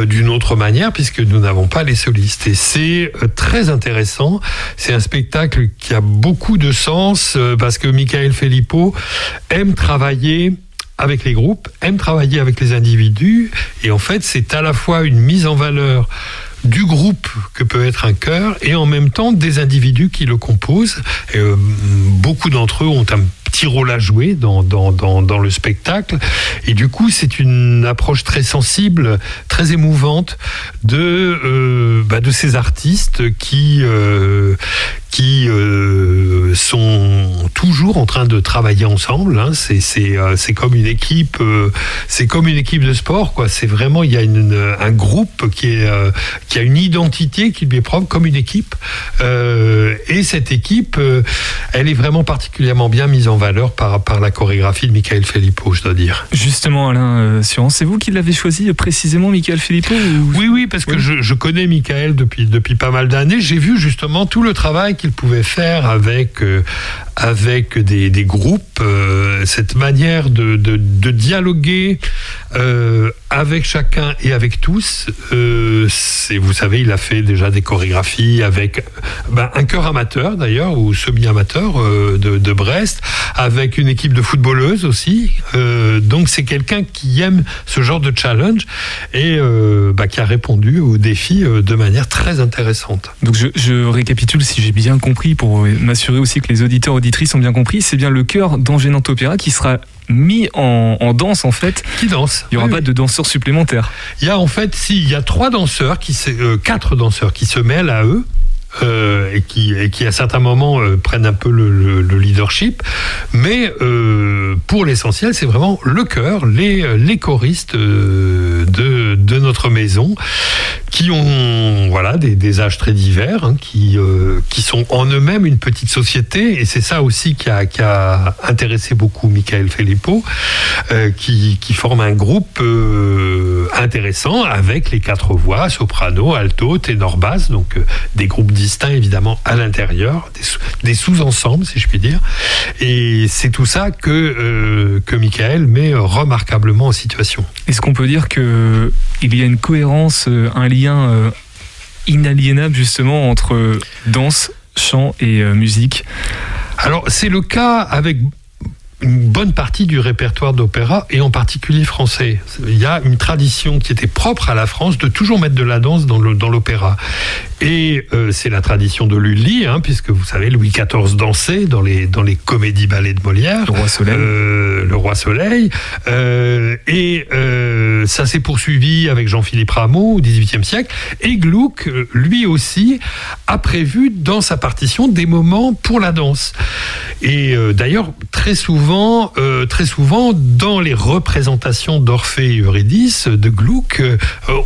d'une autre manière puisque nous n'avons pas les solistes. Et c'est euh, très intéressant. C'est un spectacle qui a beaucoup de sens euh, parce que Michael Filippo aime travailler avec les groupes, aime travailler avec les individus. Et en fait c'est à la fois une mise en valeur du groupe que peut être un chœur et en même temps des individus qui le composent. Et, euh, beaucoup d'entre eux ont un petit rôle à jouer dans, dans, dans, dans le spectacle. Et du coup, c'est une approche très sensible, très émouvante de, euh, bah, de ces artistes qui, euh, qui euh, sont toujours en train de travailler ensemble. Hein. C'est c'est, euh, c'est comme une équipe, euh, c'est comme une équipe de sport. quoi. C'est vraiment il y a une, un groupe qui est euh, qui a une identité qui lui est propre comme une équipe. Et cette équipe, elle est vraiment particulièrement bien mise en valeur par par la chorégraphie de Michael Filippo, je dois dire. Justement, Alain Suran, c'est vous qui l'avez choisi précisément, Michael Filippo ou- Oui, oui, parce que je, je connais Michael depuis, depuis pas mal d'années. J'ai vu justement tout le travail qu'il pouvait faire avec, euh, avec des, groupes, euh, cette manière de, dialoguer euh, avec chacun et avec tous. Vous savez, il a fait déjà des chorégraphies avec ben, un chœur amateur d'ailleurs, ou semi-amateur de, Brest, avec une équipe de footballeuses aussi. Donc c'est quelqu'un qui aime ce genre de challenge et bah, qui a répondu au défi de manière très intéressante. Donc je, je récapitule si j'ai bien compris pour m'assurer aussi que les auditeurs auditrices ont bien compris. C'est bien le chœur d'Angers Nantes Opéra qui sera mis en, en danse en fait. Qui danse Il n'y aura Oui, pas oui. de danseurs supplémentaires. Il y a en fait, si, il y a trois danseurs, qui se- euh, quatre danseurs qui se mêlent à eux. euh, et, qui, et qui à certains moments euh, prennent un peu le, le- le leadership, mais pour l'essentiel, c'est vraiment le chœur, les, les choristes de, de notre maison, qui ont voilà des, des âges très divers, hein, qui, euh, qui sont en eux-mêmes une petite société, et c'est ça aussi qui a, qui a intéressé beaucoup Michael Filippo, euh, qui, qui forme un groupe euh, intéressant avec les quatre voix, soprano, alto, ténor, basse, donc euh, des groupes distincts évidemment à l'intérieur, des, sous- des sous-ensembles si je puis dire. Et c'est tout ça que, euh, que Michael met remarquablement en situation. Est-ce qu'on peut dire que il y a une cohérence, euh, un lien euh, inaliénable justement entre euh, danse, chant et euh, musique? Alors, c'est le cas avec une bonne partie du répertoire d'opéra et en particulier français. Il y a une tradition qui était propre à la France de toujours mettre de la danse dans l'opéra. Et euh, c'est la tradition de Lully, hein, puisque vous savez, Louis XIV dansait dans les, dans les comédies ballets de Molière. Le Roi Soleil Euh, le roi Soleil. Euh, et ça s'est poursuivi avec Jean-Philippe Rameau au XVIIIe siècle. Et Gluck, lui aussi, a prévu dans sa partition des moments pour la danse. Et d'ailleurs, très souvent, euh, très souvent, dans les représentations d'Orphée et Eurydice de Gluck, euh,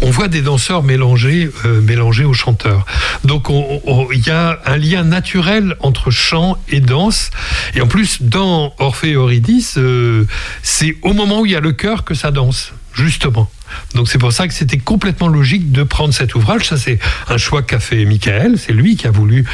on voit des danseurs mélangés, euh, aux chanteurs. Donc, on- on- il y a un lien naturel entre chant et danse. Et en plus, dans Orphée et Eurydice, euh, c'est au moment où il y a le cœur que ça danse, justement. Donc c'est pour ça que c'était complètement logique de prendre cet ouvrage. Ça c'est un choix qu'a fait Michael. C'est lui qui a voulu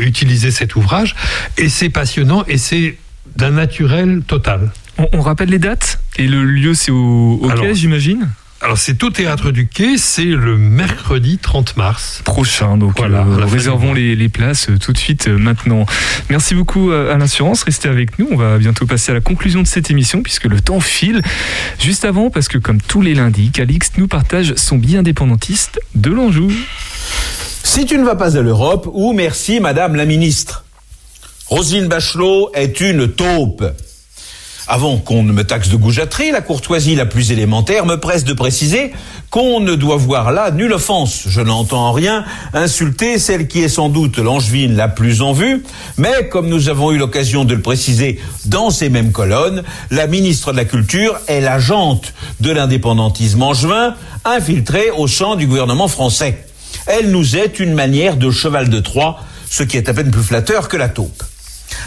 utiliser cet ouvrage. Et c'est passionnant et c'est d'un naturel total. On, on rappelle les dates et le lieu, c'est au, au Alors, quai, j'imagine Alors c'est au Théâtre du Quai, c'est le mercredi 30 mars. Prochain, donc Voilà, euh, réservons les, les places euh, tout de suite euh, maintenant. Merci beaucoup euh, à l'assurance, restez avec nous. On va bientôt passer à la conclusion de cette émission puisque le temps file. Juste avant, parce que comme tous les lundis, Calixte nous partage son billet indépendantiste de l'Anjou. Si tu ne vas pas à l'Europe, ou merci Madame la Ministre? Roselyne Bachelot est une taupe. Avant qu'on ne me taxe de goujaterie, la courtoisie la plus élémentaire me presse de préciser qu'on ne doit voir là nulle offense. Je n'entends en rien insulter celle qui est sans doute l'angevine la plus en vue, mais comme nous avons eu l'occasion de le préciser dans ces mêmes colonnes, la ministre de la Culture est l'agente de l'indépendantisme angevin infiltré au sein du gouvernement français. Elle nous est une manière de cheval de Troie, ce qui est à peine plus flatteur que la taupe.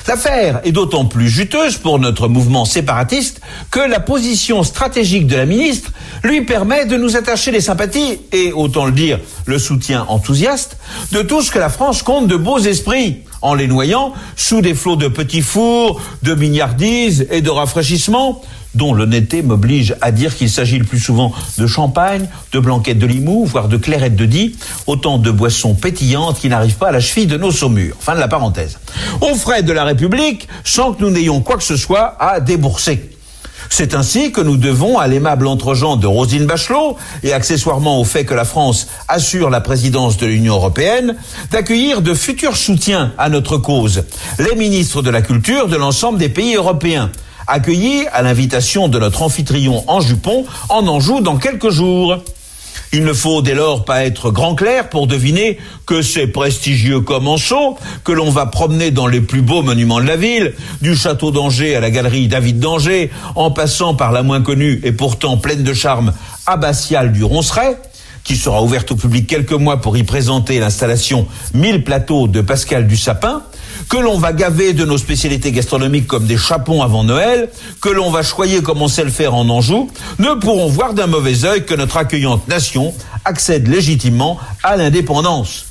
L'affaire est d'autant plus juteuse pour notre mouvement séparatiste que la position stratégique de la ministre lui permet de nous attacher les sympathies et, autant le dire, le soutien enthousiaste de tout ce que la France compte de beaux esprits, en les noyant sous des flots de petits fours, de mignardises et de rafraîchissements, dont l'honnêteté m'oblige à dire qu'il s'agit le plus souvent de champagne, de blanquettes de limou, voire de clairette de Die, autant de boissons pétillantes qui n'arrivent pas à la cheville de nos saumures. Fin de la parenthèse. Aux frais de la République, sans que nous n'ayons quoi que ce soit à débourser. C'est ainsi que nous devons à l'aimable entre-gens de Rosine Bachelot et accessoirement au fait que la France assure la présidence de l'Union européenne d'accueillir de futurs soutiens à notre cause, les ministres de la Culture de l'ensemble des pays européens, accueillis à l'invitation de notre amphitryon en jupon en Anjou dans quelques jours. Il ne faut dès lors pas être grand clair pour deviner que c'est prestigieux Commensaux, que l'on va promener dans les plus beaux monuments de la ville, du château d'Angers à la galerie David d'Angers, en passant par la moins connue et pourtant pleine de charme abbatiale du Ronceret, qui sera ouverte au public quelques mois pour y présenter l'installation 1000 plateaux de Pascal du Sapin, que l'on va gaver de nos spécialités gastronomiques comme des chapons avant Noël, que l'on va choyer comme on sait le faire en Anjou, ne pourront voir d'un mauvais œil que notre accueillante nation accède légitimement à l'indépendance.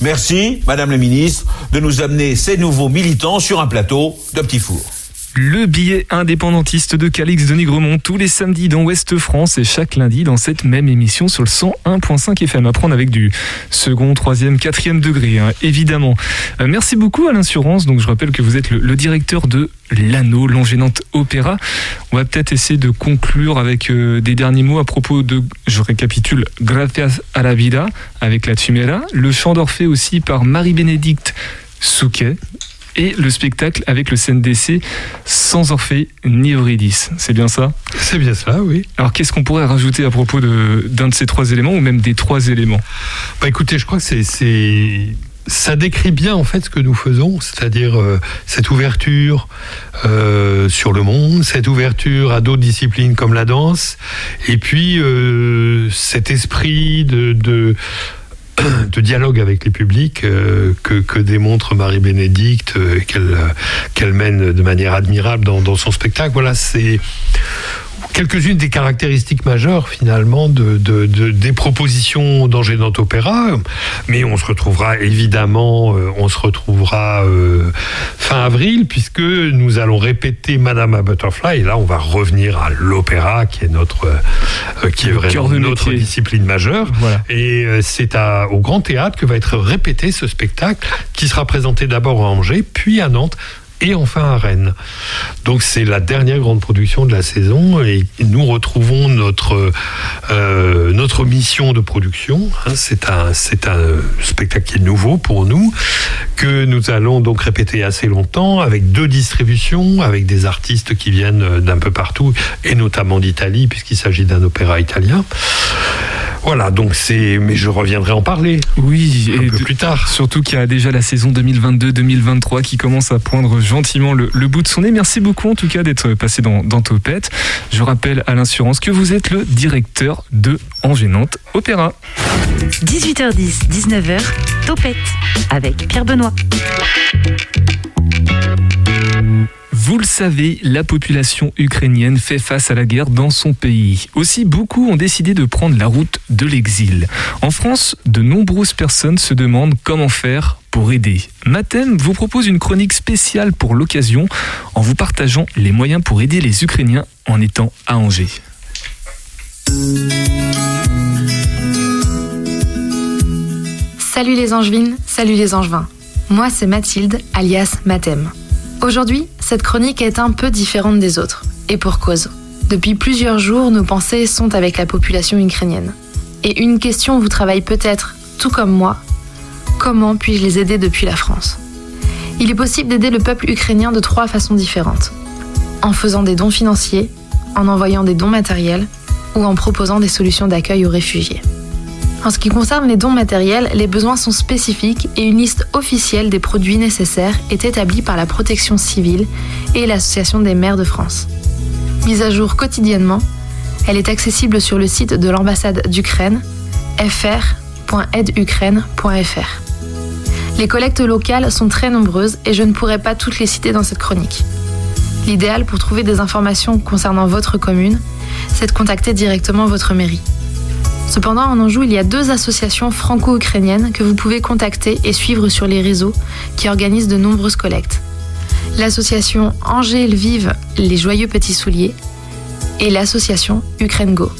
Merci, Madame la Ministre, de nous amener ces nouveaux militants sur un plateau de petits fours. Le billet indépendantiste de Calix de Nigremont tous les samedis dans Ouest France et chaque lundi dans cette même émission sur le 101.5 FM. À prendre avec du second, troisième, quatrième degré, hein, évidemment. Euh, merci beaucoup à l'assurance. Donc je rappelle que vous êtes le, directeur de l'Anneau, l'Angénante Opéra. On va peut-être essayer de conclure avec euh, des derniers mots à propos de, je récapitule, Gracias a la vida avec la Tumera, le chant d'Orphée aussi par Marie-Bénédicte Souquet et le spectacle avec le CNDC sans Orphée ni Eurydice. C'est bien ça? C'est bien ça, oui. Alors qu'est-ce qu'on pourrait rajouter à propos de- d'un de, ces trois éléments ou même des trois éléments? Bah écoutez, je crois que c'est, c'est, ça décrit bien en fait ce que nous faisons, c'est-à-dire euh, cette ouverture euh, sur le monde, cette ouverture à d'autres disciplines comme la danse, et puis euh, cet esprit de, de de dialogue avec les publics euh, que, démontre Marie-Bénédicte, euh, qu'elle euh, qu'elle mène de manière admirable dans, dans son spectacle. Voilà, c'est quelques-unes des caractéristiques majeures finalement de, de- de- des propositions d'Angénante Opéra, mais on se retrouvera évidemment, euh, on se retrouvera euh, fin avril puisque nous allons répéter Madame à Butterfly et là on va revenir à l'opéra qui est notre, euh, qui est vraiment notre métier. discipline majeure. Voilà. Et c'est au Grand Théâtre que va être répété ce spectacle qui sera présenté d'abord à Angers, puis à Nantes et enfin à Rennes. Donc c'est la dernière grande production de la saison et nous retrouvons notre, euh, notre mission de production. hein. c'est un, c'est un spectacle qui est nouveau pour nous, que nous allons donc répéter assez longtemps avec deux distributions, avec des artistes qui viennent d'un peu partout et notamment d'Italie puisqu'il s'agit d'un opéra italien. Voilà, donc c'est. Mais je reviendrai en parler. Oui, un et peu plus tard. Surtout qu'il y a déjà la saison 2022-2023 qui commence à poindre gentiment le, bout de son nez. Merci beaucoup en tout cas d'être passé dans, dans Topette. Je rappelle à l'assurance que vous êtes le directeur de Angénante Opéra. 18h10, 19h, Topette avec Pierre Benoît. Vous le savez, la population ukrainienne fait face à la guerre dans son pays. Aussi, beaucoup ont décidé de prendre la route de l'exil. En France, de nombreuses personnes se demandent comment faire pour aider. Matem vous propose une chronique spéciale pour l'occasion en vous partageant les moyens pour aider les Ukrainiens en étant à Angers. Salut les angevines, salut les angevins. Moi c'est Mathilde, alias Mathem. Aujourd'hui, cette chronique est un peu différente des autres. Et pour cause. Depuis plusieurs jours, nos pensées sont avec la population ukrainienne. Et une question vous travaille peut-être, tout comme moi. Comment puis-je les aider depuis la France? Il est possible d'aider le peuple ukrainien de trois façons différentes. En faisant des dons financiers, en envoyant des dons matériels ou en proposant des solutions d'accueil aux réfugiés. En ce qui concerne les dons matériels, les besoins sont spécifiques et une liste officielle des produits nécessaires est établie par la protection civile et l'Association des maires de France. Mise à jour quotidiennement, elle est accessible sur le site de l'ambassade d'Ukraine, fr.aidukraine.fr. Les collectes locales sont très nombreuses et je ne pourrai pas toutes les citer dans cette chronique. L'idéal pour trouver des informations concernant votre commune, c'est de contacter directement votre mairie. Cependant, en Anjou, il y a deux associations franco-ukrainiennes que vous pouvez contacter et suivre sur les réseaux qui organisent de nombreuses collectes. L'association Angers Lviv Les Joyeux Petits Souliers et l'association Ukraine Go.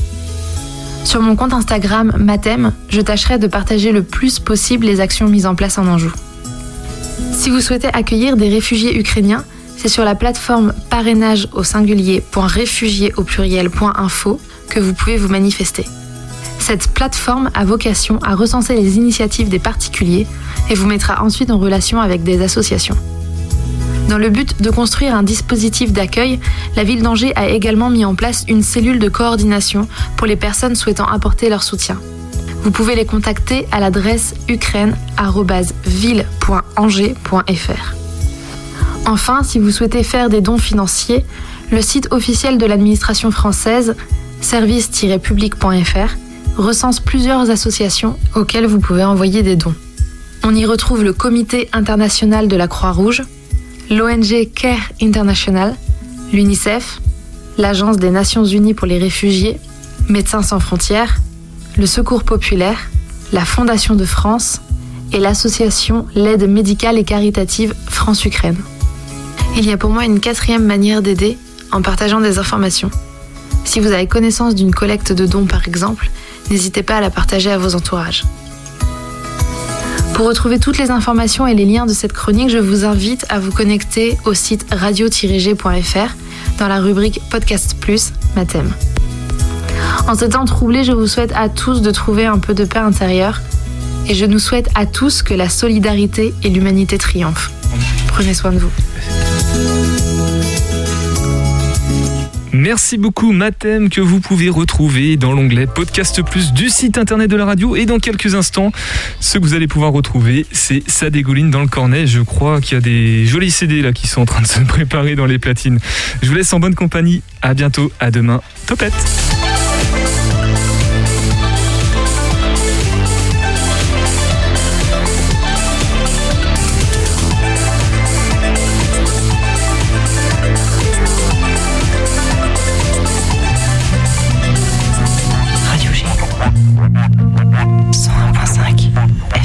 Sur mon compte Instagram Matem, je tâcherai de partager le plus possible les actions mises en place en Anjou. Si vous souhaitez accueillir des réfugiés ukrainiens, c'est sur la plateforme parrainage au singulier.réfugiés au pluriel.info que vous pouvez vous manifester. Cette plateforme a vocation à recenser les initiatives des particuliers et vous mettra ensuite en relation avec des associations. Dans le but de construire un dispositif d'accueil, la ville d'Angers a également mis en place une cellule de coordination pour les personnes souhaitant apporter leur soutien. Vous pouvez les contacter à l'adresse ukraine.ville.angers.fr. Enfin, si vous souhaitez faire des dons financiers, le site officiel de l'administration française, service-public.fr, recense plusieurs associations auxquelles vous pouvez envoyer des dons. On y retrouve le Comité international de la Croix-Rouge, l'ONG CARE International, l'UNICEF, l'Agence des Nations Unies pour les réfugiés, Médecins sans frontières, le Secours populaire, la Fondation de France et l'association L'aide médicale et caritative France-Ukraine. Il y a pour moi une quatrième manière d'aider en partageant des informations. Si vous avez connaissance d'une collecte de dons par exemple, n'hésitez pas à la partager à vos entourages. Pour retrouver toutes les informations et les liens de cette chronique, je vous invite à vous connecter au site radio-g.fr dans la rubrique Podcast Plus, ma thème. En ce temps troublé, je vous souhaite à tous de trouver un peu de paix intérieure et je nous souhaite à tous que la solidarité et l'humanité triomphent. Prenez soin de vous. Merci beaucoup Matem que vous pouvez retrouver dans l'onglet Podcast Plus du site internet de la radio. Et dans quelques instants ce que vous allez pouvoir retrouver c'est ça dégouline dans le cornet. Je crois qu'il y a des jolis CD là qui sont en train de se préparer dans les platines. Je vous laisse en bonne compagnie. À bientôt. À demain. Topette 101.5